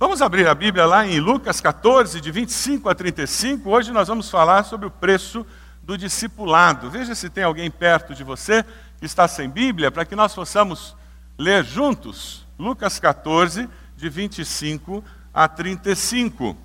Vamos abrir a Bíblia lá em Lucas 14, de 25 a 35. Hoje nós vamos falar sobre o preço do discipulado. Veja se tem alguém perto de você que está sem Bíblia, para que nós possamos ler juntos. Lucas 14, de 25 a 35.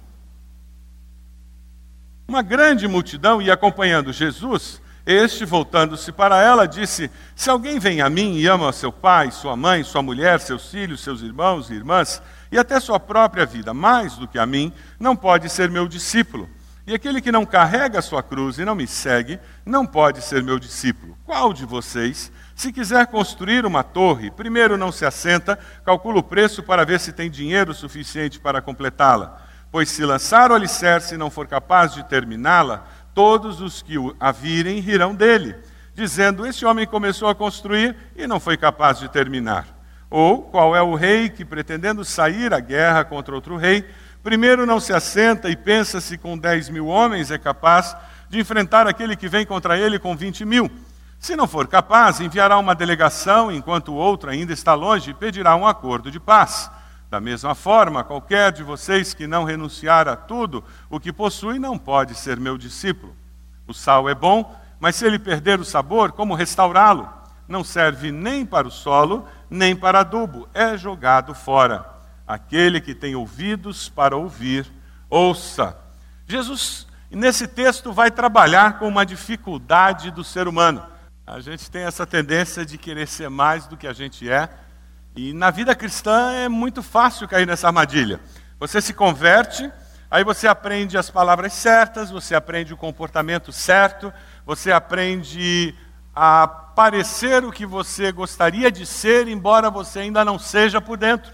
Uma grande multidão ia acompanhando Jesus. Este, voltando-se para ela, disse: Se alguém vem a mim e ama seu pai, sua mãe, sua mulher, seus filhos, seus irmãos e irmãs, e até sua própria vida, mais do que a mim, não pode ser meu discípulo. E aquele que não carrega a sua cruz e não me segue, não pode ser meu discípulo. Qual de vocês, se quiser construir uma torre, primeiro não se assenta, calcula o preço para ver se tem dinheiro suficiente para completá-la? Pois se lançar o alicerce e não for capaz de terminá-la, todos os que a virem rirão dele, dizendo: Esse homem começou a construir e não foi capaz de terminar. Ou qual é o rei que, pretendendo sair à guerra contra outro rei, primeiro não se assenta e pensa se com dez mil homens é capaz de enfrentar aquele que vem contra ele com vinte mil? Se não for capaz, enviará uma delegação enquanto o outro ainda está longe e pedirá um acordo de paz. Da mesma forma, qualquer de vocês que não renunciar a tudo o que possui não pode ser meu discípulo. O sal é bom, mas se ele perder o sabor, como restaurá-lo? Não serve nem para o solo, nem para adubo, é jogado fora. Aquele que tem ouvidos para ouvir, ouça. Jesus, nesse texto, vai trabalhar com uma dificuldade do ser humano. A gente tem essa tendência de querer ser mais do que a gente é, e na vida cristã é muito fácil cair nessa armadilha. Você se converte, aí você aprende as palavras certas, você aprende o comportamento certo, você aprende a parecer o que você gostaria de ser, embora você ainda não seja por dentro.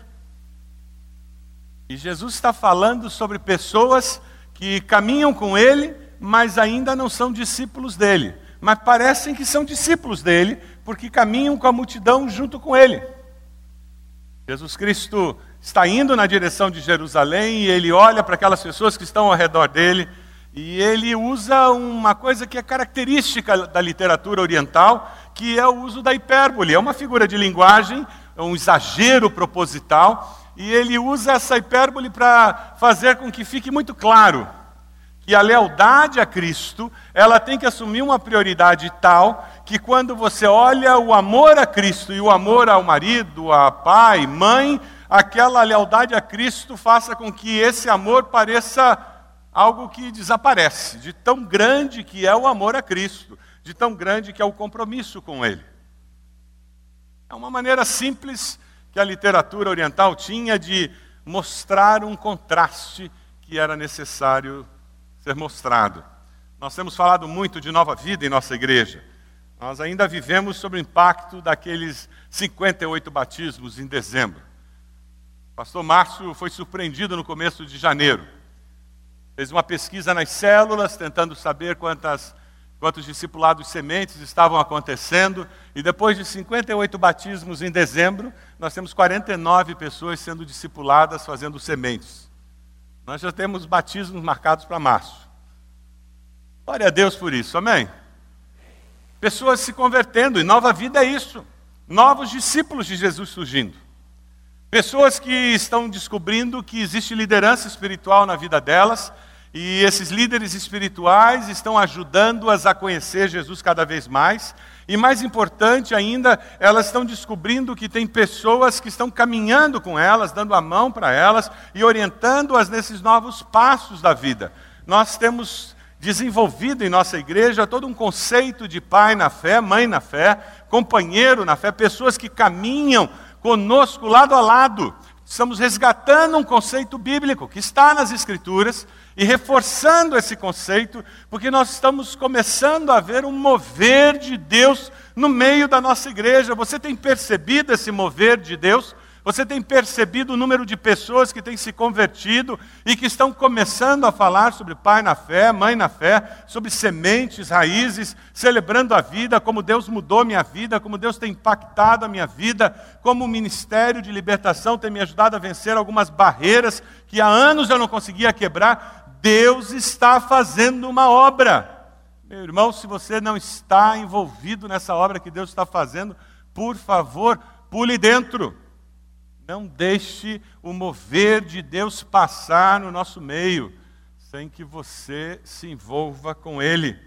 E Jesus está falando sobre pessoas que caminham com Ele, mas ainda não são discípulos dele. Mas parecem que são discípulos dele, porque caminham com a multidão junto com Ele. Jesus Cristo está indo na direção de Jerusalém e ele olha para aquelas pessoas que estão ao redor dele e ele usa uma coisa que é característica da literatura oriental, que é o uso da hipérbole. É uma figura de linguagem, é um exagero proposital, e ele usa essa hipérbole para fazer com que fique muito claro que a lealdade a Cristo, ela tem que assumir uma prioridade tal que quando você olha o amor a Cristo e o amor ao marido, a pai, mãe, aquela lealdade a Cristo faça com que esse amor pareça algo que desaparece, de tão grande que é o amor a Cristo, de tão grande que é o compromisso com Ele. É uma maneira simples que a literatura oriental tinha de mostrar um contraste que era necessário ser mostrado. Nós temos falado muito de nova vida em nossa igreja. Nós ainda vivemos sob o impacto daqueles 58 batismos em dezembro. O pastor Márcio foi surpreendido no começo de janeiro fez uma pesquisa nas células, tentando saber quantas, quantos discipulados sementes estavam acontecendo. E depois de 58 batismos em dezembro, nós temos 49 pessoas sendo discipuladas fazendo sementes. Nós já temos batismos marcados para março. Glória a Deus por isso, amém? Pessoas se convertendo, e nova vida é isso. Novos discípulos de Jesus surgindo. Pessoas que estão descobrindo que existe liderança espiritual na vida delas, e esses líderes espirituais estão ajudando-as a conhecer Jesus cada vez mais. E mais importante ainda, elas estão descobrindo que tem pessoas que estão caminhando com elas, dando a mão para elas e orientando-as nesses novos passos da vida. Nós temos desenvolvido em nossa igreja todo um conceito de pai na fé, mãe na fé, companheiro na fé, pessoas que caminham conosco lado a lado. Estamos resgatando um conceito bíblico que está nas Escrituras e reforçando esse conceito, porque nós estamos começando a ver um mover de Deus no meio da nossa igreja. Você tem percebido esse mover de Deus? Você tem percebido o número de pessoas que têm se convertido e que estão começando a falar sobre pai na fé, mãe na fé, sobre sementes, raízes, celebrando a vida, como Deus mudou minha vida, como Deus tem impactado a minha vida, como o ministério de libertação tem me ajudado a vencer algumas barreiras que há anos eu não conseguia quebrar. Deus está fazendo uma obra. Meu irmão, se você não está envolvido nessa obra que Deus está fazendo, por favor, pule dentro. Não deixe o mover de Deus passar no nosso meio, sem que você se envolva com Ele.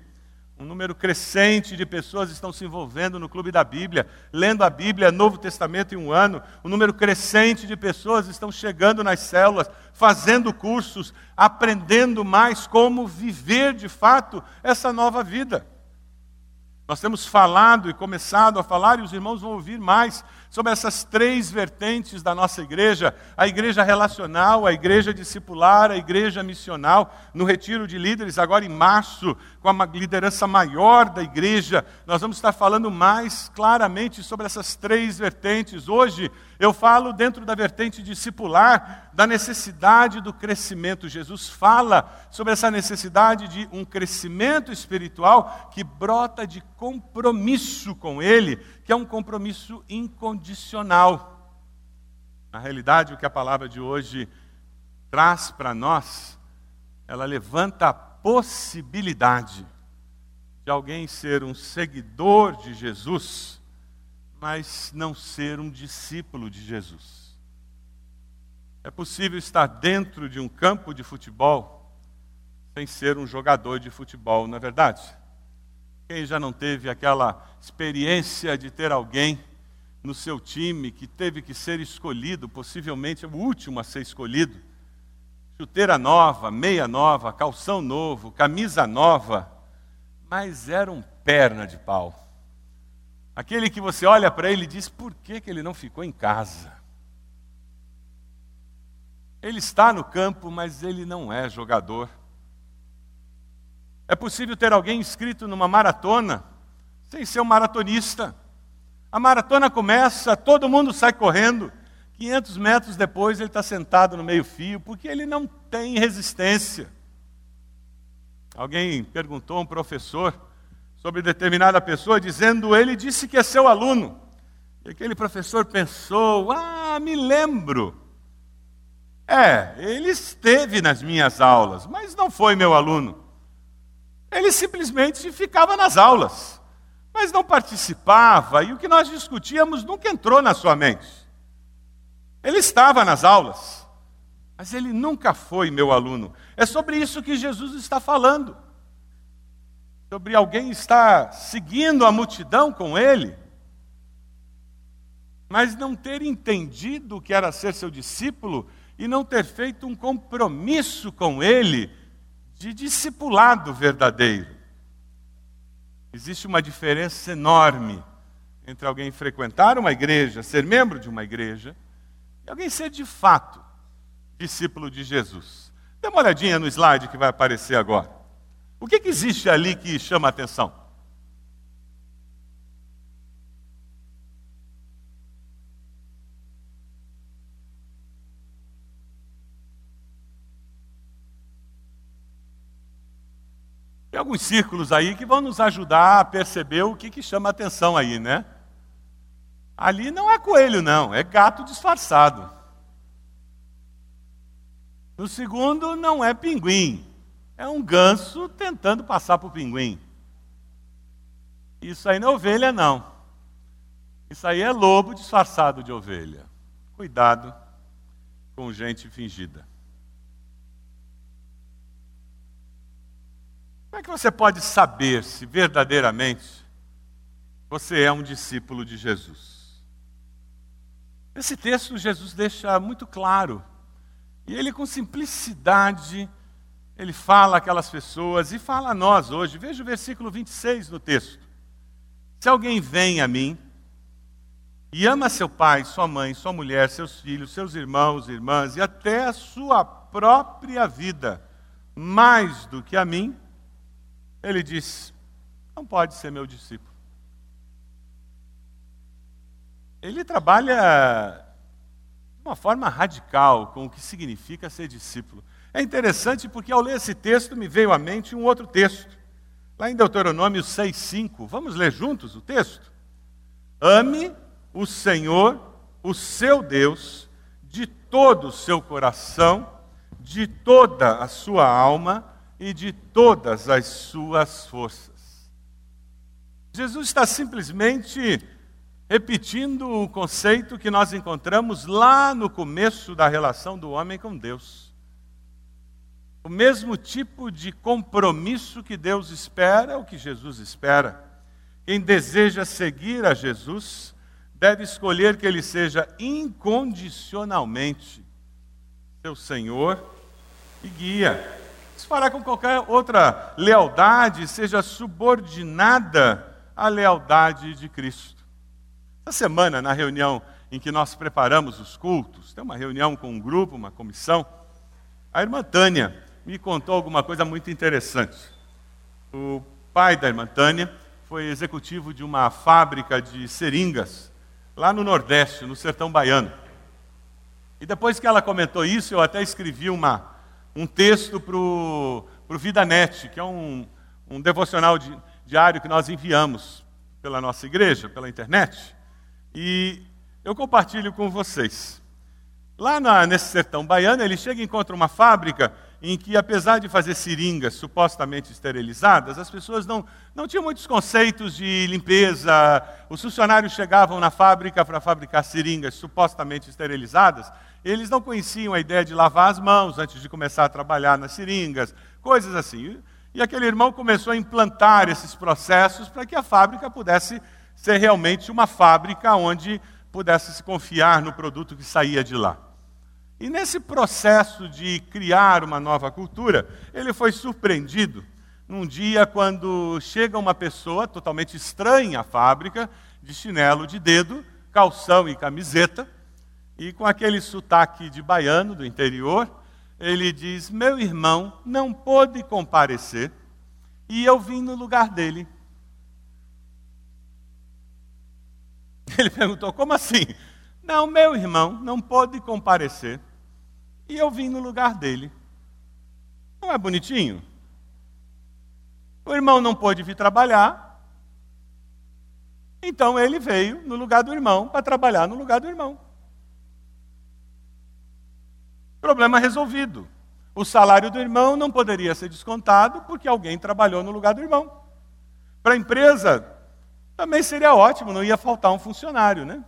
Um número crescente de pessoas estão se envolvendo no Clube da Bíblia, lendo a Bíblia, Novo Testamento em um ano. Um número crescente de pessoas estão chegando nas células, fazendo cursos, aprendendo mais como viver de fato essa nova vida. Nós temos falado e começado a falar, e os irmãos vão ouvir mais sobre essas três vertentes da nossa igreja: a igreja relacional, a igreja discipular, a igreja missional. No retiro de líderes, agora em março, com a liderança maior da igreja, nós vamos estar falando mais claramente sobre essas três vertentes. Hoje, eu falo dentro da vertente discipular, da necessidade do crescimento. Jesus fala sobre essa necessidade de um crescimento espiritual que brota de compromisso com Ele, que é um compromisso incondicional. Na realidade, o que a palavra de hoje traz para nós, ela levanta a possibilidade de alguém ser um seguidor de Jesus mas não ser um discípulo de Jesus. É possível estar dentro de um campo de futebol sem ser um jogador de futebol, não é verdade? Quem já não teve aquela experiência de ter alguém no seu time que teve que ser escolhido, possivelmente o último a ser escolhido? Chuteira nova, meia nova, calção novo, camisa nova, mas era um perna de pau. Aquele que você olha para ele e diz: por que, que ele não ficou em casa? Ele está no campo, mas ele não é jogador. É possível ter alguém inscrito numa maratona sem ser um maratonista. A maratona começa, todo mundo sai correndo. 500 metros depois ele está sentado no meio-fio, porque ele não tem resistência. Alguém perguntou a um professor sobre determinada pessoa, dizendo: Ele disse que é seu aluno. E aquele professor pensou: Ah, me lembro. É, ele esteve nas minhas aulas, mas não foi meu aluno. Ele simplesmente ficava nas aulas, mas não participava, e o que nós discutíamos nunca entrou na sua mente. Ele estava nas aulas, mas ele nunca foi meu aluno. É sobre isso que Jesus está falando sobre alguém estar seguindo a multidão com ele, mas não ter entendido o que era ser seu discípulo e não ter feito um compromisso com ele de discipulado verdadeiro. Existe uma diferença enorme entre alguém frequentar uma igreja, ser membro de uma igreja, e alguém ser de fato discípulo de Jesus. Dê uma olhadinha no slide que vai aparecer agora. O que, que existe ali que chama a atenção? Tem alguns círculos aí que vão nos ajudar a perceber o que, que chama atenção aí, né? Ali não é coelho, não, é gato disfarçado. No segundo, não é pinguim, é um ganso tentando passar por pinguim. Isso aí não é ovelha, não. Isso aí é lobo disfarçado de ovelha. Cuidado com gente fingida. Como é que você pode saber se verdadeiramente você é um discípulo de Jesus? Esse texto Jesus deixa muito claro. E ele, com simplicidade, ele fala aquelas pessoas e fala a nós hoje. Veja o versículo 26 no texto. Se alguém vem a mim e ama seu pai, sua mãe, sua mulher, seus filhos, seus irmãos, irmãs e até a sua própria vida, mais do que a mim, ele diz: não pode ser meu discípulo. Ele trabalha de uma forma radical com o que significa ser discípulo. É interessante porque ao ler esse texto me veio à mente um outro texto. Lá em Deuteronômio 6,5. Vamos ler juntos o texto? Ame o Senhor, o seu Deus, de todo o seu coração, de toda a sua alma e de todas as suas forças. Jesus está simplesmente repetindo o conceito que nós encontramos lá no começo da relação do homem com Deus. O mesmo tipo de compromisso que Deus espera é o que Jesus espera. Quem deseja seguir a Jesus deve escolher que ele seja incondicionalmente seu Senhor e guia. Isso fará com qualquer outra lealdade seja subordinada à lealdade de Cristo. Essa semana, na reunião em que nós preparamos os cultos, tem uma reunião com um grupo, uma comissão, a irmã Tânia me contou alguma coisa muito interessante. O pai da irmã Tânia foi executivo de uma fábrica de seringas lá no Nordeste, no sertão baiano. E depois que ela comentou isso, eu até escrevi uma, um texto para o VidaNet, que é um, um devocional di, diário que nós enviamos pela nossa igreja, pela internet. E eu compartilho com vocês. Lá na, nesse sertão baiano, ele chega e encontra uma fábrica em que, apesar de fazer seringas supostamente esterilizadas, as pessoas não, não tinham muitos conceitos de limpeza. Os funcionários chegavam na fábrica para fabricar seringas supostamente esterilizadas, eles não conheciam a ideia de lavar as mãos antes de começar a trabalhar nas seringas, coisas assim. E aquele irmão começou a implantar esses processos para que a fábrica pudesse ser realmente uma fábrica onde pudesse se confiar no produto que saía de lá. E nesse processo de criar uma nova cultura, ele foi surpreendido num dia quando chega uma pessoa totalmente estranha à fábrica, de chinelo de dedo, calção e camiseta, e com aquele sotaque de baiano do interior, ele diz: Meu irmão não pôde comparecer e eu vim no lugar dele. Ele perguntou: Como assim? Não, meu irmão não pôde comparecer e eu vim no lugar dele. Não é bonitinho? O irmão não pôde vir trabalhar, então ele veio no lugar do irmão para trabalhar no lugar do irmão. Problema resolvido. O salário do irmão não poderia ser descontado porque alguém trabalhou no lugar do irmão. Para a empresa, também seria ótimo, não ia faltar um funcionário, né?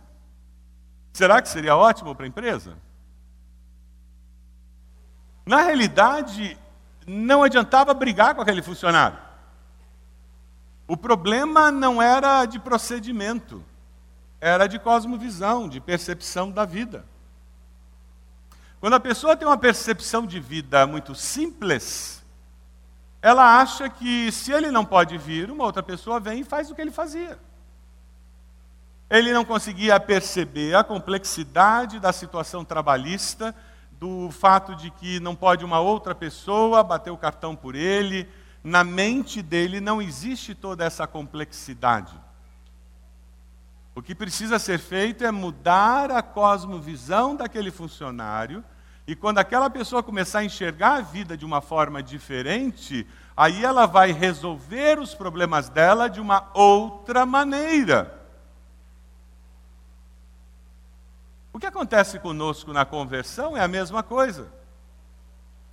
Será que seria ótimo para a empresa? Na realidade, não adiantava brigar com aquele funcionário. O problema não era de procedimento, era de cosmovisão, de percepção da vida. Quando a pessoa tem uma percepção de vida muito simples, ela acha que se ele não pode vir, uma outra pessoa vem e faz o que ele fazia. Ele não conseguia perceber a complexidade da situação trabalhista, do fato de que não pode uma outra pessoa bater o cartão por ele. Na mente dele não existe toda essa complexidade. O que precisa ser feito é mudar a cosmovisão daquele funcionário, e quando aquela pessoa começar a enxergar a vida de uma forma diferente, aí ela vai resolver os problemas dela de uma outra maneira. O que acontece conosco na conversão é a mesma coisa.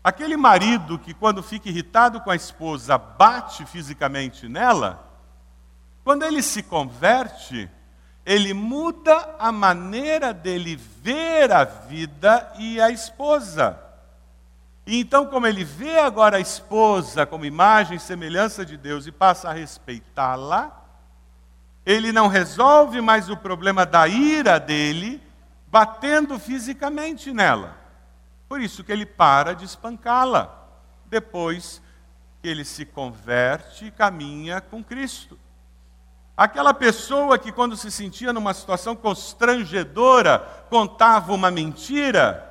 Aquele marido que, quando fica irritado com a esposa, bate fisicamente nela, quando ele se converte, ele muda a maneira dele ver a vida e a esposa. E então, como ele vê agora a esposa como imagem e semelhança de Deus e passa a respeitá-la, ele não resolve mais o problema da ira dele, batendo fisicamente nela. Por isso que ele para de espancá-la, depois ele se converte e caminha com Cristo. Aquela pessoa que, quando se sentia numa situação constrangedora, contava uma mentira,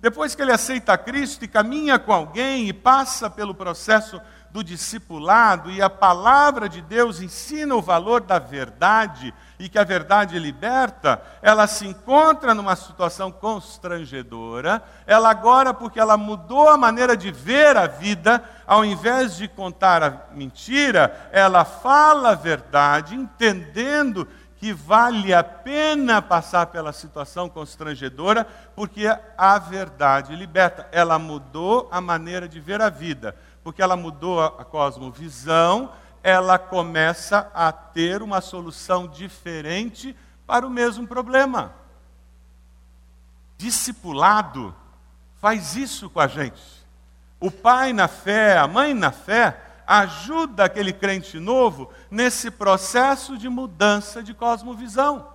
depois que ele aceita Cristo e caminha com alguém e passa pelo processo do discipulado e a palavra de Deus ensina o valor da verdade e que a verdade liberta, ela se encontra numa situação constrangedora. Ela agora, porque ela mudou a maneira de ver a vida, ao invés de contar a mentira, ela fala a verdade, entendendo que vale a pena passar pela situação constrangedora, porque a verdade liberta. Ela mudou a maneira de ver a vida porque ela mudou a cosmovisão, ela começa a ter uma solução diferente para o mesmo problema. Discipulado faz isso com a gente. O pai na fé, a mãe na fé, ajuda aquele crente novo nesse processo de mudança de cosmovisão.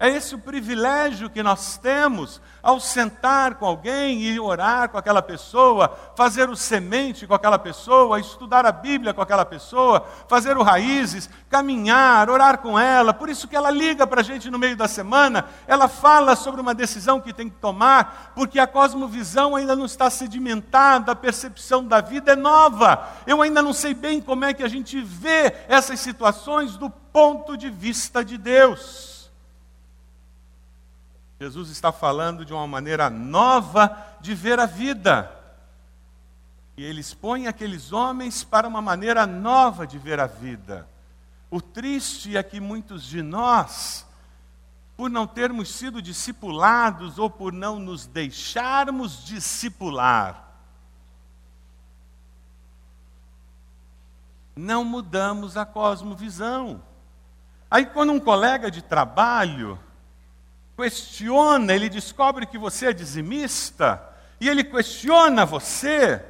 É esse o privilégio que nós temos ao sentar com alguém e orar com aquela pessoa, fazer o semente com aquela pessoa, estudar a Bíblia com aquela pessoa, fazer o raízes, caminhar, orar com ela. Por isso que ela liga para a gente no meio da semana, ela fala sobre uma decisão que tem que tomar, porque a cosmovisão ainda não está sedimentada, a percepção da vida é nova. Eu ainda não sei bem como é que a gente vê essas situações do ponto de vista de Deus. Jesus está falando de uma maneira nova de ver a vida. E ele expõe aqueles homens para uma maneira nova de ver a vida. O triste é que muitos de nós, por não termos sido discipulados ou por não nos deixarmos discipular, não mudamos a cosmovisão. Aí, quando um colega de trabalho questiona, ele descobre que você é dizimista, e ele questiona você,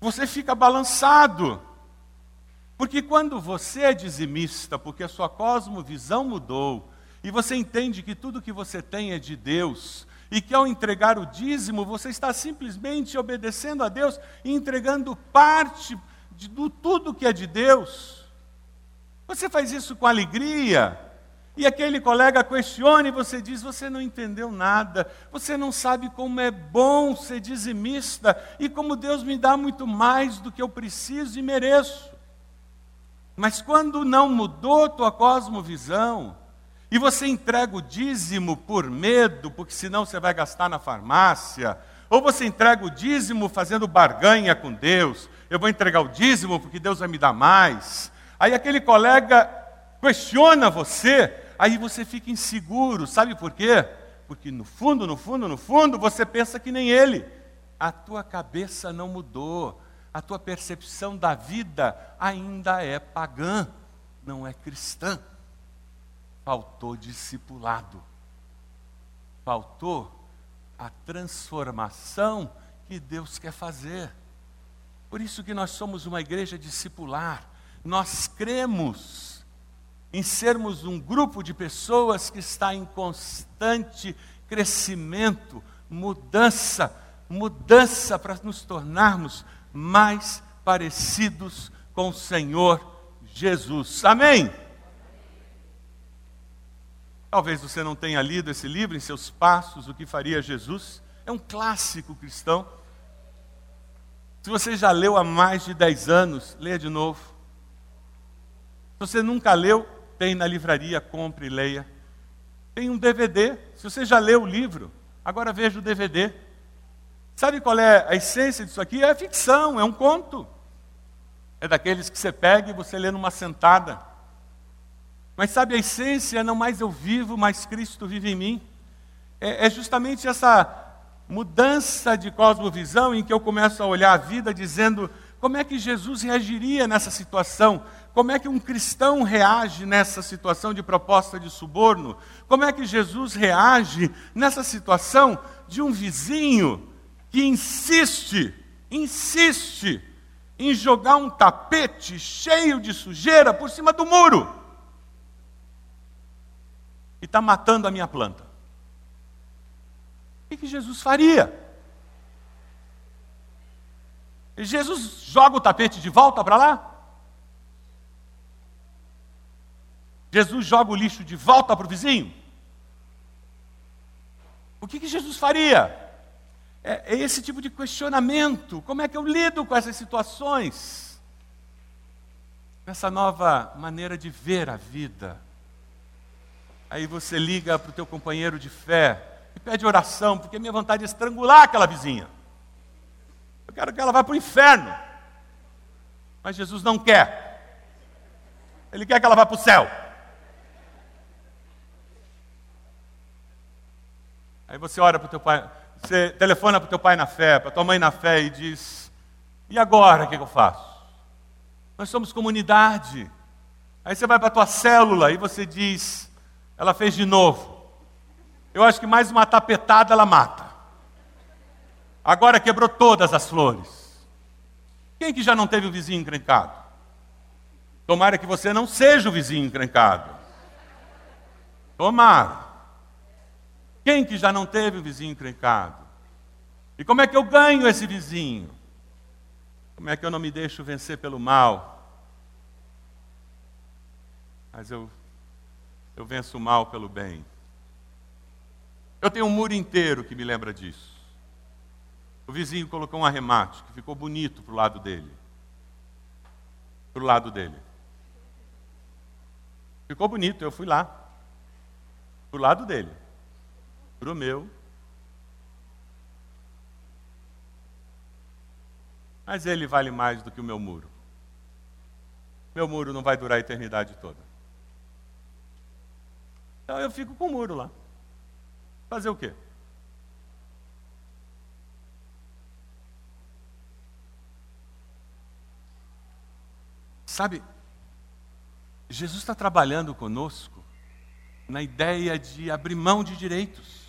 você fica balançado. Porque quando você é dizimista, porque a sua cosmovisão mudou, e você entende que tudo que você tem é de Deus, e que ao entregar o dízimo, você está simplesmente obedecendo a Deus e entregando parte de tudo que é de Deus. Você faz isso com alegria, e aquele colega questiona e você diz: Você não entendeu nada, você não sabe como é bom ser dizimista e como Deus me dá muito mais do que eu preciso e mereço. Mas quando não mudou tua cosmovisão, e você entrega o dízimo por medo, porque senão você vai gastar na farmácia, ou você entrega o dízimo fazendo barganha com Deus, eu vou entregar o dízimo porque Deus vai me dar mais. Aí aquele colega questiona você, aí você fica inseguro, sabe por quê? Porque no fundo, no fundo, no fundo, você pensa que nem ele. A tua cabeça não mudou, a tua percepção da vida ainda é pagã, não é cristã. Faltou discipulado, faltou a transformação que Deus quer fazer. Por isso que nós somos uma igreja discipular. Nós cremos em sermos um grupo de pessoas que está em constante crescimento, mudança, mudança para nos tornarmos mais parecidos com o Senhor Jesus. Amém? Talvez você não tenha lido esse livro, Em Seus Passos, O que Faria Jesus. É um clássico cristão. Se você já leu há mais de 10 anos, leia de novo. Se você nunca leu, tem na livraria, compre e leia. Tem um DVD, se você já leu o livro, agora veja o DVD. Sabe qual é a essência disso aqui? É ficção, é um conto. É daqueles que você pega e você lê numa sentada. Mas sabe a essência? Não mais eu vivo, mas Cristo vive em mim. É, é justamente essa mudança de cosmovisão em que eu começo a olhar a vida dizendo como é que Jesus reagiria nessa situação? Como é que um cristão reage nessa situação de proposta de suborno? Como é que Jesus reage nessa situação de um vizinho que insiste, insiste em jogar um tapete cheio de sujeira por cima do muro e está matando a minha planta? O que Jesus faria? Jesus joga o tapete de volta para lá? Jesus joga o lixo de volta para o vizinho? O que, que Jesus faria? É, é esse tipo de questionamento. Como é que eu lido com essas situações? Essa nova maneira de ver a vida. Aí você liga para o teu companheiro de fé e pede oração, porque minha vontade é estrangular aquela vizinha. Eu quero que ela vá para o inferno. Mas Jesus não quer. Ele quer que ela vá para o céu. Aí você ora para o teu pai, você telefona para o teu pai na fé, para tua mãe na fé e diz: E agora o que, que eu faço? Nós somos comunidade. Aí você vai para a tua célula e você diz: Ela fez de novo. Eu acho que mais uma tapetada ela mata. Agora quebrou todas as flores. Quem que já não teve o vizinho encrencado? Tomara que você não seja o vizinho encrencado. Tomara. Quem que já não teve o vizinho encrencado? E como é que eu ganho esse vizinho? Como é que eu não me deixo vencer pelo mal? Mas eu, eu venço o mal pelo bem. Eu tenho um muro inteiro que me lembra disso. O vizinho colocou um arremate que ficou bonito para o lado dele. Para o lado dele. Ficou bonito, eu fui lá. Para o lado dele. Para o meu. Mas ele vale mais do que o meu muro. Meu muro não vai durar a eternidade toda. Então eu fico com o muro lá. Fazer o quê? Sabe, Jesus está trabalhando conosco na ideia de abrir mão de direitos.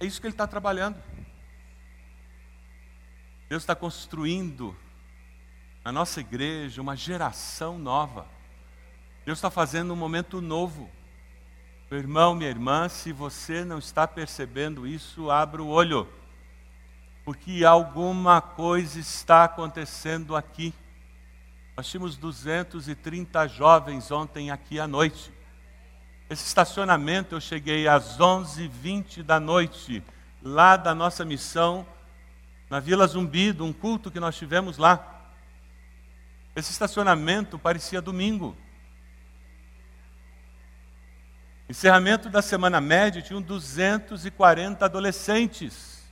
É isso que ele está trabalhando. Deus está construindo na nossa igreja uma geração nova. Deus está fazendo um momento novo. Meu irmão, minha irmã, se você não está percebendo isso, abra o olho, porque alguma coisa está acontecendo aqui. Nós tínhamos 230 jovens ontem aqui à noite. Esse estacionamento eu cheguei às 11h20 da noite, lá da nossa missão, na Vila Zumbi, de um culto que nós tivemos lá. Esse estacionamento parecia domingo. Encerramento da semana média, tinham 240 adolescentes.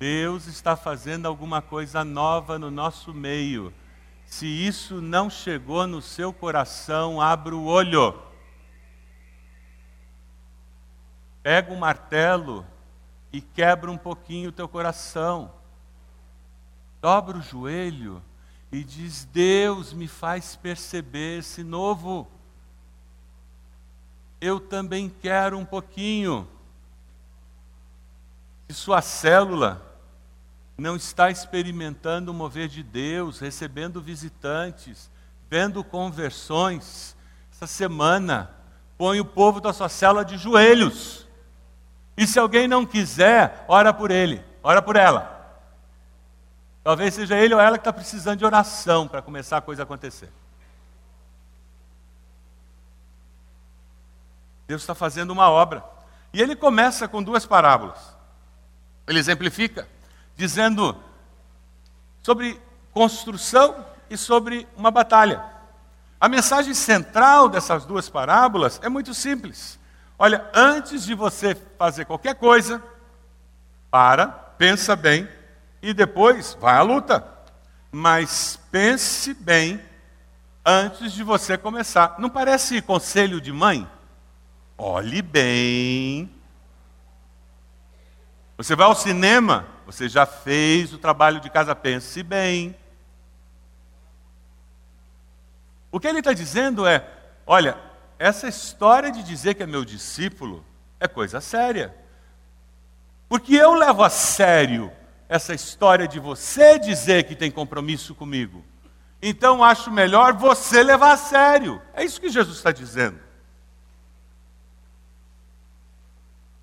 Deus está fazendo alguma coisa nova no nosso meio. Se isso não chegou no seu coração, abra o olho. Pega um martelo e quebra um pouquinho o teu coração. Dobra o joelho e diz: Deus me faz perceber esse novo. Eu também quero um pouquinho. Se sua célula não está experimentando o mover de Deus, recebendo visitantes, vendo conversões, essa semana, põe o povo da sua célula de joelhos. E se alguém não quiser, ora por ele, ora por ela. Talvez seja ele ou ela que está precisando de oração para começar a coisa a acontecer. Deus está fazendo uma obra. E ele começa com duas parábolas. Ele exemplifica dizendo sobre construção e sobre uma batalha. A mensagem central dessas duas parábolas é muito simples. Olha, antes de você fazer qualquer coisa, para, pensa bem e depois vai à luta. Mas pense bem antes de você começar. Não parece conselho de mãe? Olhe bem. Você vai ao cinema, você já fez o trabalho de casa, pense bem. O que ele está dizendo é: olha, essa história de dizer que é meu discípulo é coisa séria. Porque eu levo a sério essa história de você dizer que tem compromisso comigo. Então acho melhor você levar a sério. É isso que Jesus está dizendo.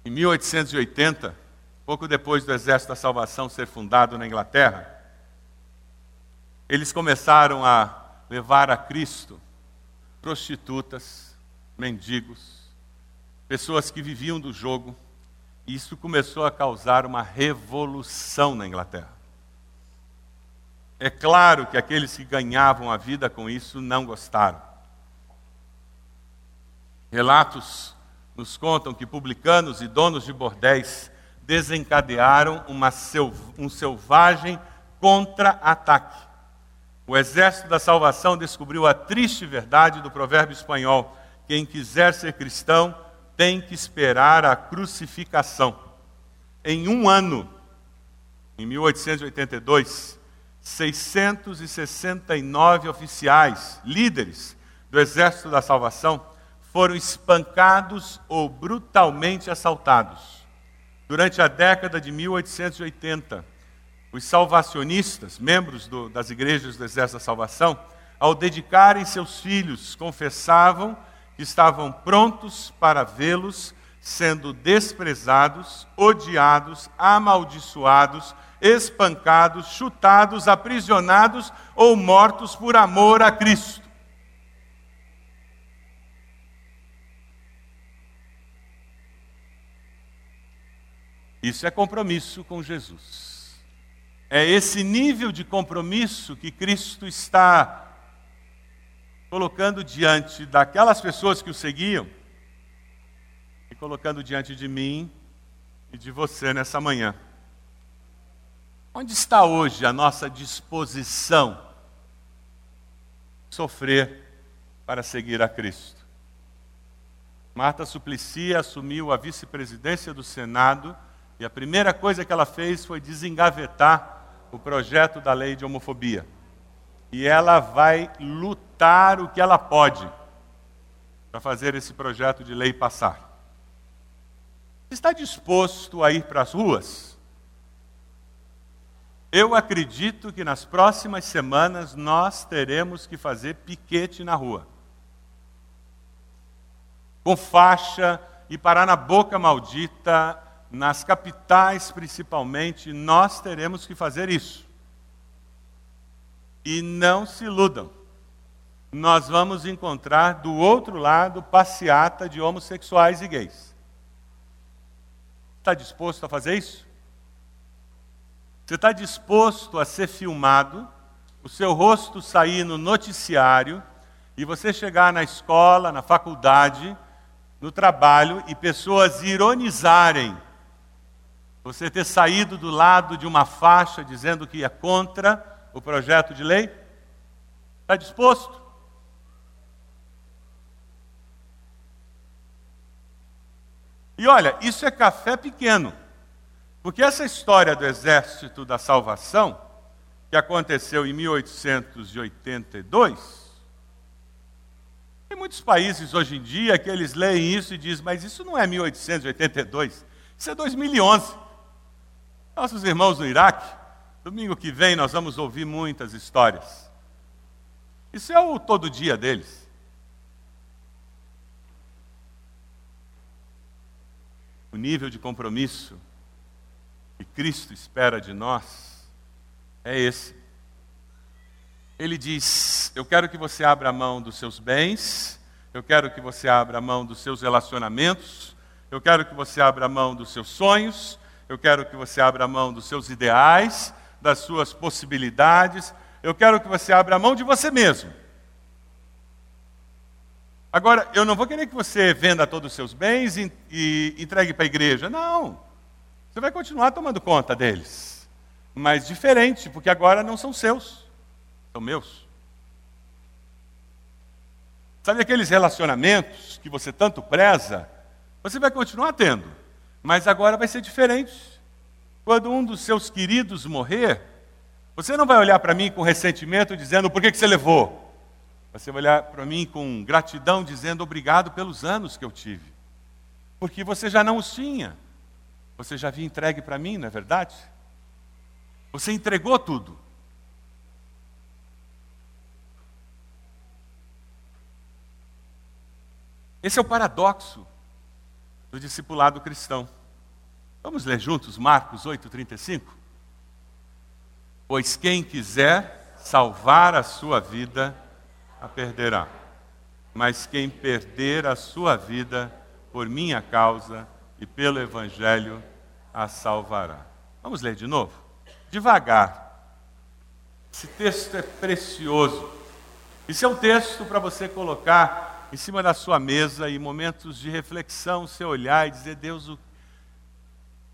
Em 1880, pouco depois do Exército da Salvação ser fundado na Inglaterra, eles começaram a levar a Cristo prostitutas, mendigos, pessoas que viviam do jogo, e isso começou a causar uma revolução na Inglaterra. É claro que aqueles que ganhavam a vida com isso não gostaram. Relatos nos contam que publicanos e donos de bordéis desencadearam sel um selvagem contra-ataque. O exército da salvação descobriu a triste verdade do provérbio espanhol: quem quiser ser cristão tem que esperar a crucificação. Em um ano, em 1882, 669 oficiais, líderes do exército da salvação, foram espancados ou brutalmente assaltados. Durante a década de 1880, os salvacionistas, membros do, das igrejas do Exército da Salvação, ao dedicarem seus filhos, confessavam estavam prontos para vê-los sendo desprezados, odiados, amaldiçoados, espancados, chutados, aprisionados ou mortos por amor a Cristo. Isso é compromisso com Jesus. É esse nível de compromisso que Cristo está colocando diante daquelas pessoas que o seguiam e colocando diante de mim e de você nessa manhã. Onde está hoje a nossa disposição sofrer para seguir a Cristo? Marta Suplicy assumiu a vice-presidência do Senado e a primeira coisa que ela fez foi desengavetar o projeto da lei de homofobia. E ela vai lutar o que ela pode para fazer esse projeto de lei passar. Está disposto a ir para as ruas? Eu acredito que nas próximas semanas nós teremos que fazer piquete na rua. Com faixa e parar na boca maldita, nas capitais principalmente, nós teremos que fazer isso. E não se iludam. Nós vamos encontrar do outro lado passeata de homossexuais e gays. Está disposto a fazer isso? Você está disposto a ser filmado, o seu rosto sair no noticiário e você chegar na escola, na faculdade, no trabalho e pessoas ironizarem você ter saído do lado de uma faixa dizendo que é contra o projeto de lei? Está disposto? E olha, isso é café pequeno. Porque essa história do Exército da Salvação, que aconteceu em 1882, tem muitos países hoje em dia que eles leem isso e dizem, mas isso não é 1882, isso é 2011. Nossos irmãos no Iraque, domingo que vem nós vamos ouvir muitas histórias. Isso é o todo dia deles. O nível de compromisso que Cristo espera de nós é esse. Ele diz: Eu quero que você abra a mão dos seus bens, eu quero que você abra a mão dos seus relacionamentos, eu quero que você abra a mão dos seus sonhos, eu quero que você abra a mão dos seus ideais, das suas possibilidades, eu quero que você abra a mão de você mesmo. Agora, eu não vou querer que você venda todos os seus bens e, e entregue para a igreja. Não. Você vai continuar tomando conta deles, mas diferente, porque agora não são seus, são meus. Sabe aqueles relacionamentos que você tanto preza? Você vai continuar tendo, mas agora vai ser diferente. Quando um dos seus queridos morrer, você não vai olhar para mim com ressentimento dizendo por que, que você levou. Você vai olhar para mim com gratidão dizendo obrigado pelos anos que eu tive. Porque você já não os tinha. Você já havia entregue para mim, não é verdade? Você entregou tudo. Esse é o paradoxo do discipulado cristão. Vamos ler juntos Marcos 8,35? Pois quem quiser salvar a sua vida, a perderá. Mas quem perder a sua vida por minha causa e pelo Evangelho, a salvará. Vamos ler de novo? Devagar. Esse texto é precioso. Esse é um texto para você colocar em cima da sua mesa e momentos de reflexão, você olhar e dizer, Deus, o,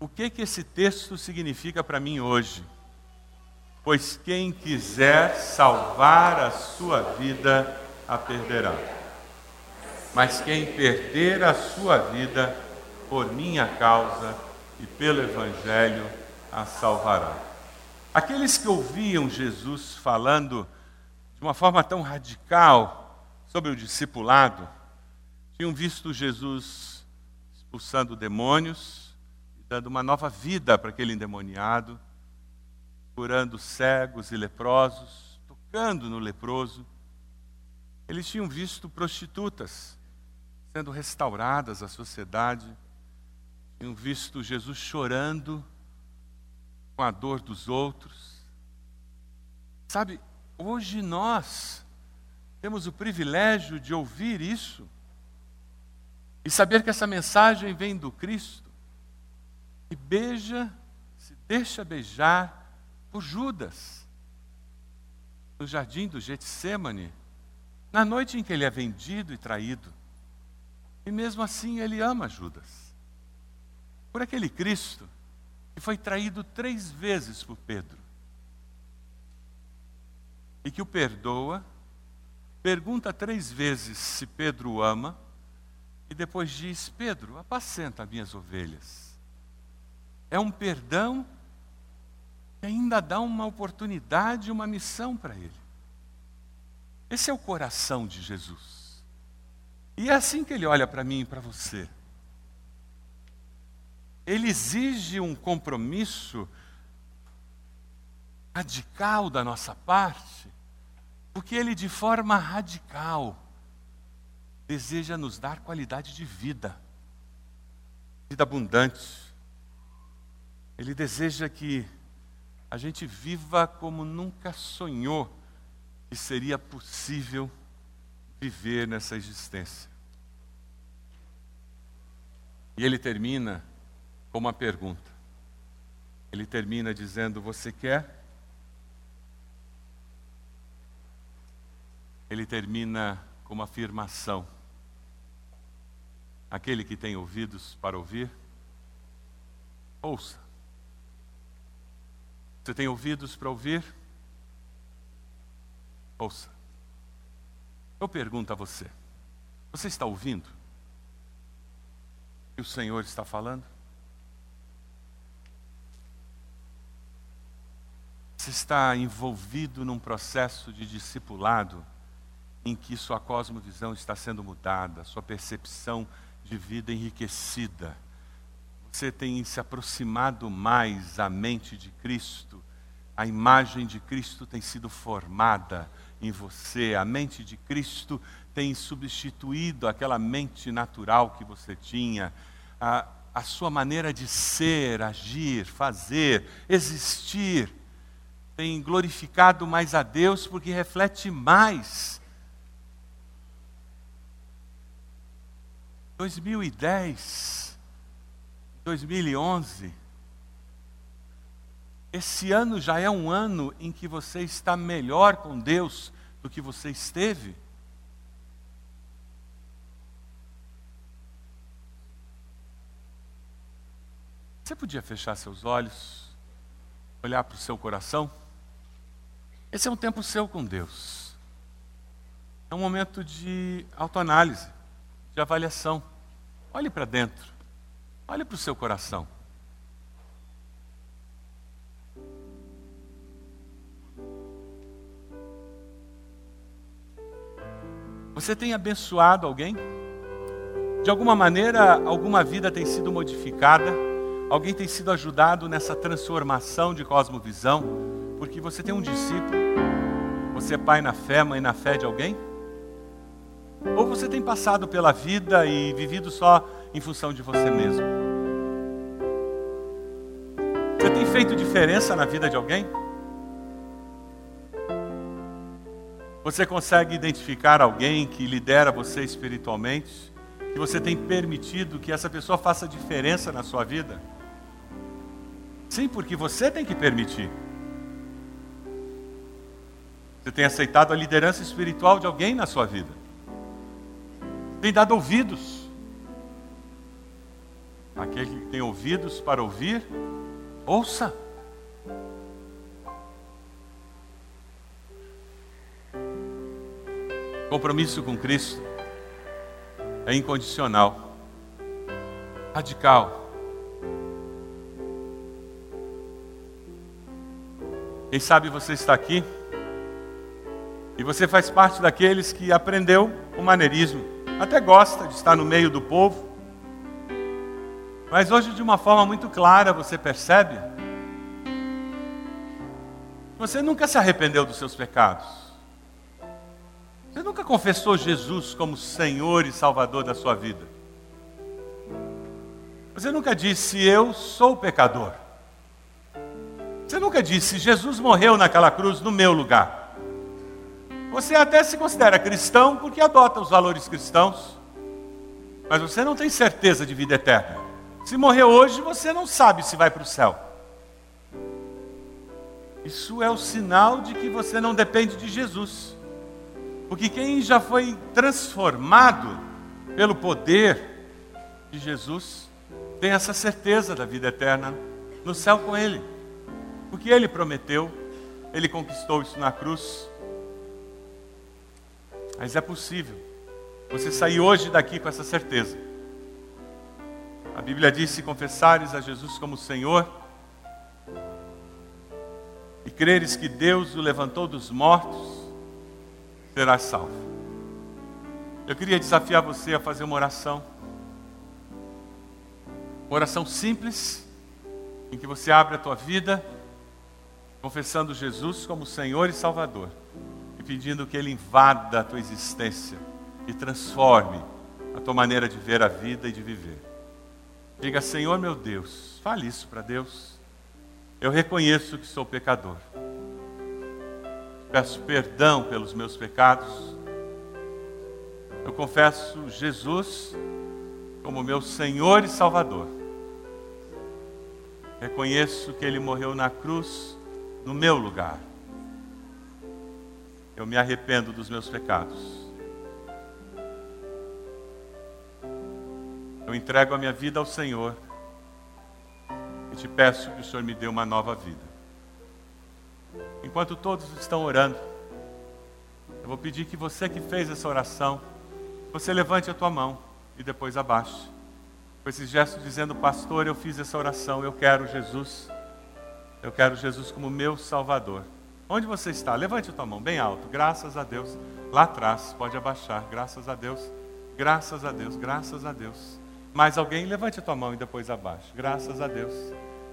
o que que esse texto significa para mim hoje? Pois quem quiser salvar a sua vida, a perderá. Mas quem perder a sua vida por minha causa, e pelo Evangelho a salvará. Aqueles que ouviam Jesus falando de uma forma tão radical sobre o discipulado, tinham visto Jesus expulsando demônios, dando uma nova vida para aquele endemoniado, curando cegos e leprosos, tocando no leproso. Eles tinham visto prostitutas sendo restauradas à sociedade, tinham visto Jesus chorando com a dor dos outros. Sabe, hoje nós temos o privilégio de ouvir isso e saber que essa mensagem vem do Cristo e beija, se deixa beijar por Judas no jardim do Getsemane, na noite em que ele é vendido e traído. E mesmo assim ele ama Judas. Por aquele Cristo que foi traído três vezes por Pedro. E que o perdoa, pergunta três vezes se Pedro o ama, e depois diz: Pedro, apacenta as minhas ovelhas. É um perdão que ainda dá uma oportunidade, uma missão para ele. Esse é o coração de Jesus. E é assim que ele olha para mim e para você. Ele exige um compromisso radical da nossa parte, porque ele, de forma radical, deseja nos dar qualidade de vida, vida abundante. Ele deseja que a gente viva como nunca sonhou que seria possível viver nessa existência. E ele termina com uma pergunta. Ele termina dizendo: Você quer? Ele termina com uma afirmação. Aquele que tem ouvidos para ouvir, ouça. Você tem ouvidos para ouvir? Ouça. Eu pergunto a você: você está ouvindo? E o Senhor está falando? Você está envolvido num processo de discipulado em que sua cosmovisão está sendo mudada, sua percepção de vida enriquecida você tem se aproximado mais à mente de Cristo, a imagem de Cristo tem sido formada em você, a mente de Cristo tem substituído aquela mente natural que você tinha, a, a sua maneira de ser, agir, fazer, existir, tem glorificado mais a Deus porque reflete mais. 2010 2011, esse ano já é um ano em que você está melhor com Deus do que você esteve? Você podia fechar seus olhos, olhar para o seu coração? Esse é um tempo seu com Deus. É um momento de autoanálise, de avaliação. Olhe para dentro. Olhe para o seu coração. Você tem abençoado alguém? De alguma maneira, alguma vida tem sido modificada? Alguém tem sido ajudado nessa transformação de cosmovisão? Porque você tem um discípulo? Você é pai na fé, mãe na fé de alguém? Ou você tem passado pela vida e vivido só em função de você mesmo? Você tem feito diferença na vida de alguém? Você consegue identificar alguém que lidera você espiritualmente? Que você tem permitido que essa pessoa faça diferença na sua vida? Sim, porque você tem que permitir. Você tem aceitado a liderança espiritual de alguém na sua vida? Tem dado ouvidos Aquele que tem ouvidos para ouvir, ouça. Compromisso com Cristo é incondicional, radical. Quem sabe você está aqui e você faz parte daqueles que aprendeu o maneirismo até gosta de estar no meio do povo, mas hoje, de uma forma muito clara, você percebe você nunca se arrependeu dos seus pecados. Você nunca confessou Jesus como Senhor e Salvador da sua vida. Você nunca disse, Eu sou pecador. Você nunca disse, Jesus morreu naquela cruz no meu lugar. Você até se considera cristão porque adota os valores cristãos, mas você não tem certeza de vida eterna. Se morrer hoje, você não sabe se vai para o céu. Isso é o sinal de que você não depende de Jesus. Porque quem já foi transformado pelo poder de Jesus tem essa certeza da vida eterna no céu com Ele. Porque Ele prometeu, Ele conquistou isso na cruz. Mas é possível você sair hoje daqui com essa certeza. A Bíblia diz: se confessares a Jesus como Senhor, e creres que Deus o levantou dos mortos, serás salvo. Eu queria desafiar você a fazer uma oração. Uma oração simples, em que você abre a tua vida, confessando Jesus como Senhor e Salvador, e pedindo que Ele invada a tua existência e transforme a tua maneira de ver a vida e de viver. Diga, Senhor meu Deus, fale isso para Deus. Eu reconheço que sou pecador. Peço perdão pelos meus pecados. Eu confesso Jesus como meu Senhor e Salvador. Reconheço que Ele morreu na cruz no meu lugar. Eu me arrependo dos meus pecados. Eu entrego a minha vida ao Senhor te peço que o Senhor me dê uma nova vida. Enquanto todos estão orando, eu vou pedir que você que fez essa oração, você levante a tua mão e depois abaixe. Com esse gesto dizendo, pastor, eu fiz essa oração, eu quero Jesus. Eu quero Jesus como meu Salvador. Onde você está? Levante a tua mão bem alto. Graças a Deus. Lá atrás, pode abaixar. Graças a Deus. Graças a Deus. Graças a Deus. Mais alguém? Levante a tua mão e depois abaixe. Graças a Deus.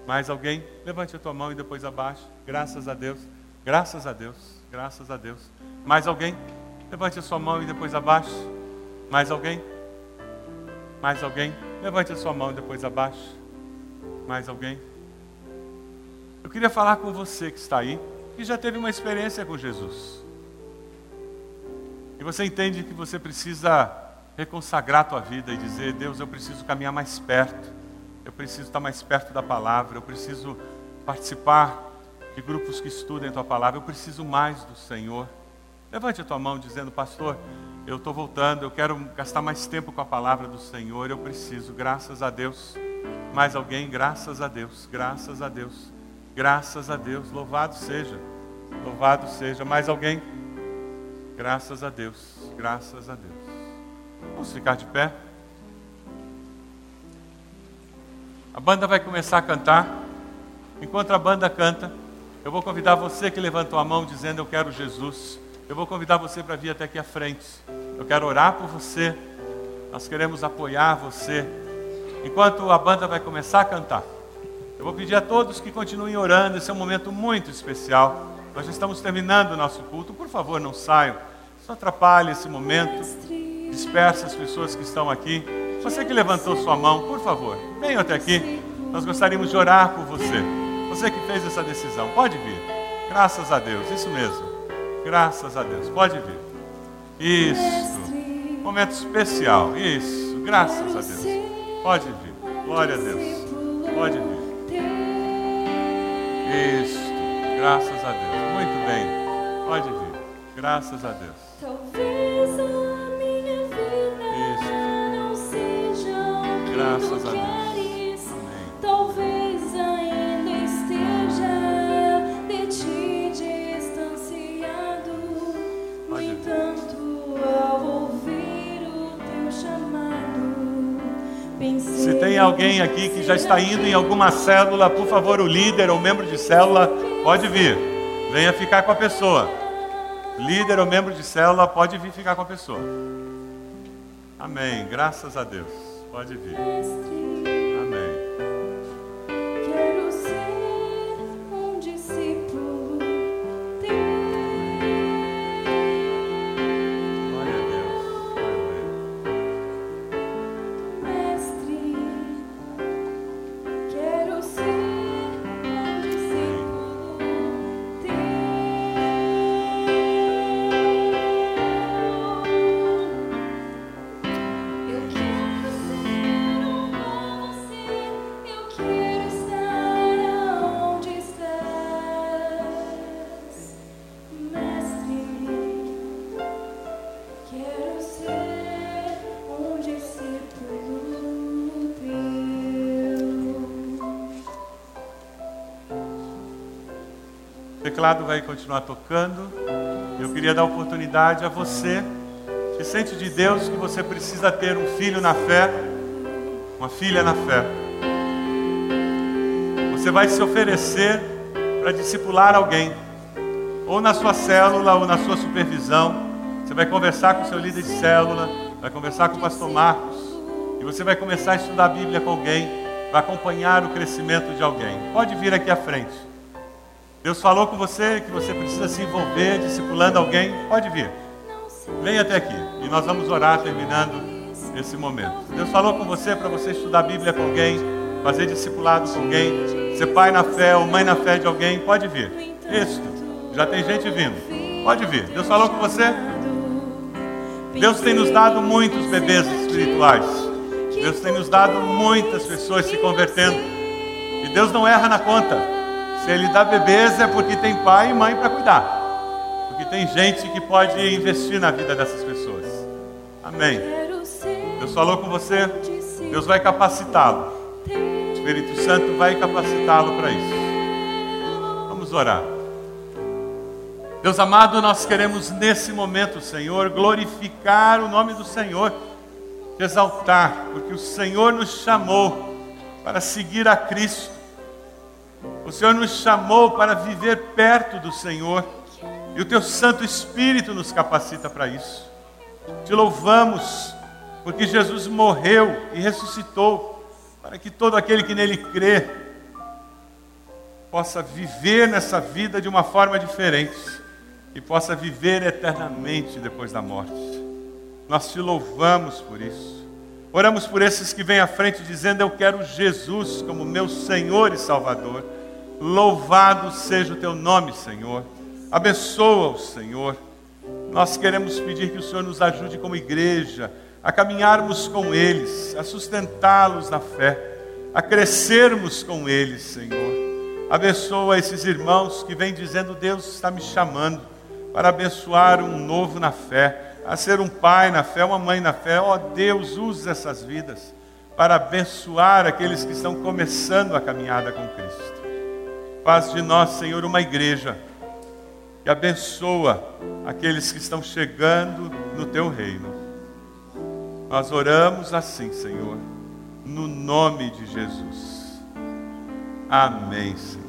Mais alguém? Levante a tua mão e depois abaixe. Graças a Deus. Graças a Deus. Graças a Deus. Mais alguém? Levante a sua mão e depois abaixe. Mais alguém? Mais alguém? Levante a sua mão e depois abaixe. Mais alguém? Eu queria falar com você que está aí, que já teve uma experiência com Jesus. E você entende que você precisa reconsagrar a tua vida e dizer: Deus, eu preciso caminhar mais perto eu preciso estar mais perto da palavra, eu preciso participar de grupos que estudem a tua palavra, eu preciso mais do Senhor. Levante a tua mão dizendo, pastor, eu estou voltando, eu quero gastar mais tempo com a palavra do Senhor, eu preciso, graças a Deus. Mais alguém, graças a Deus, graças a Deus, graças a Deus, louvado seja, louvado seja. Mais alguém? Graças a Deus, graças a Deus. Vamos ficar de pé? A banda vai começar a cantar. Enquanto a banda canta, eu vou convidar você que levantou a mão dizendo eu quero Jesus. Eu vou convidar você para vir até aqui à frente. Eu quero orar por você. Nós queremos apoiar você. Enquanto a banda vai começar a cantar, eu vou pedir a todos que continuem orando. Esse é um momento muito especial. Nós já estamos terminando o nosso culto. Por favor, não saiam. Só atrapalhe esse momento. Disperse as pessoas que estão aqui. Você que levantou sua mão, por favor, venha até aqui. Nós gostaríamos de orar por você. Você que fez essa decisão, pode vir. Graças a Deus, isso mesmo. Graças a Deus, pode vir. Isso. Momento especial. Isso. Graças a Deus. Pode vir. Glória a Deus. Pode vir. Isso. Graças a Deus. Muito bem. Pode vir. Graças a Deus. Teu chamado, pensei. Se tem alguém aqui que já está indo em alguma célula, por favor, o líder ou membro de célula, pode vir. Venha ficar com a pessoa. líder ou membro de célula pode vir ficar com a pessoa. Amém. Graças a Deus. Pode vir. Teclado vai continuar tocando. Eu queria dar oportunidade a você que sente de Deus que você precisa ter um filho na fé, uma filha na fé. Você vai se oferecer para discipular alguém, ou na sua célula, ou na sua supervisão. Você vai conversar com o seu líder de célula, vai conversar com o pastor Marcos, e você vai começar a estudar a Bíblia com alguém, vai acompanhar o crescimento de alguém. Pode vir aqui à frente. Deus falou com você que você precisa se envolver discipulando alguém. Pode vir. Venha até aqui e nós vamos orar terminando esse momento. Deus falou com você para você estudar a Bíblia com alguém, fazer discipulado com alguém, ser pai na fé ou mãe na fé de alguém. Pode vir. Isso. Já tem gente vindo. Pode vir. Deus falou com você? Deus tem nos dado muitos bebês espirituais. Deus tem nos dado muitas pessoas se convertendo. E Deus não erra na conta. Se Ele dá bebês é porque tem pai e mãe para cuidar. Porque tem gente que pode investir na vida dessas pessoas. Amém. Deus falou com você, Deus vai capacitá-lo. O Espírito Santo vai capacitá-lo para isso. Vamos orar. Deus amado, nós queremos nesse momento, Senhor, glorificar o nome do Senhor, te exaltar, porque o Senhor nos chamou para seguir a Cristo. O Senhor nos chamou para viver perto do Senhor, e o teu Santo Espírito nos capacita para isso. Te louvamos, porque Jesus morreu e ressuscitou, para que todo aquele que nele crê possa viver nessa vida de uma forma diferente e possa viver eternamente depois da morte. Nós te louvamos por isso. Oramos por esses que vêm à frente dizendo: Eu quero Jesus como meu Senhor e Salvador. Louvado seja o teu nome, Senhor. Abençoa-os, Senhor. Nós queremos pedir que o Senhor nos ajude como igreja a caminharmos com eles, a sustentá-los na fé, a crescermos com eles, Senhor. Abençoa esses irmãos que vêm dizendo: Deus está me chamando para abençoar um novo na fé, a ser um pai na fé, uma mãe na fé. Ó Deus, use essas vidas para abençoar aqueles que estão começando a caminhada com Cristo. Faz de nós, Senhor, uma igreja que abençoa aqueles que estão chegando no teu reino. Nós oramos assim, Senhor, no nome de Jesus. Amém, Senhor.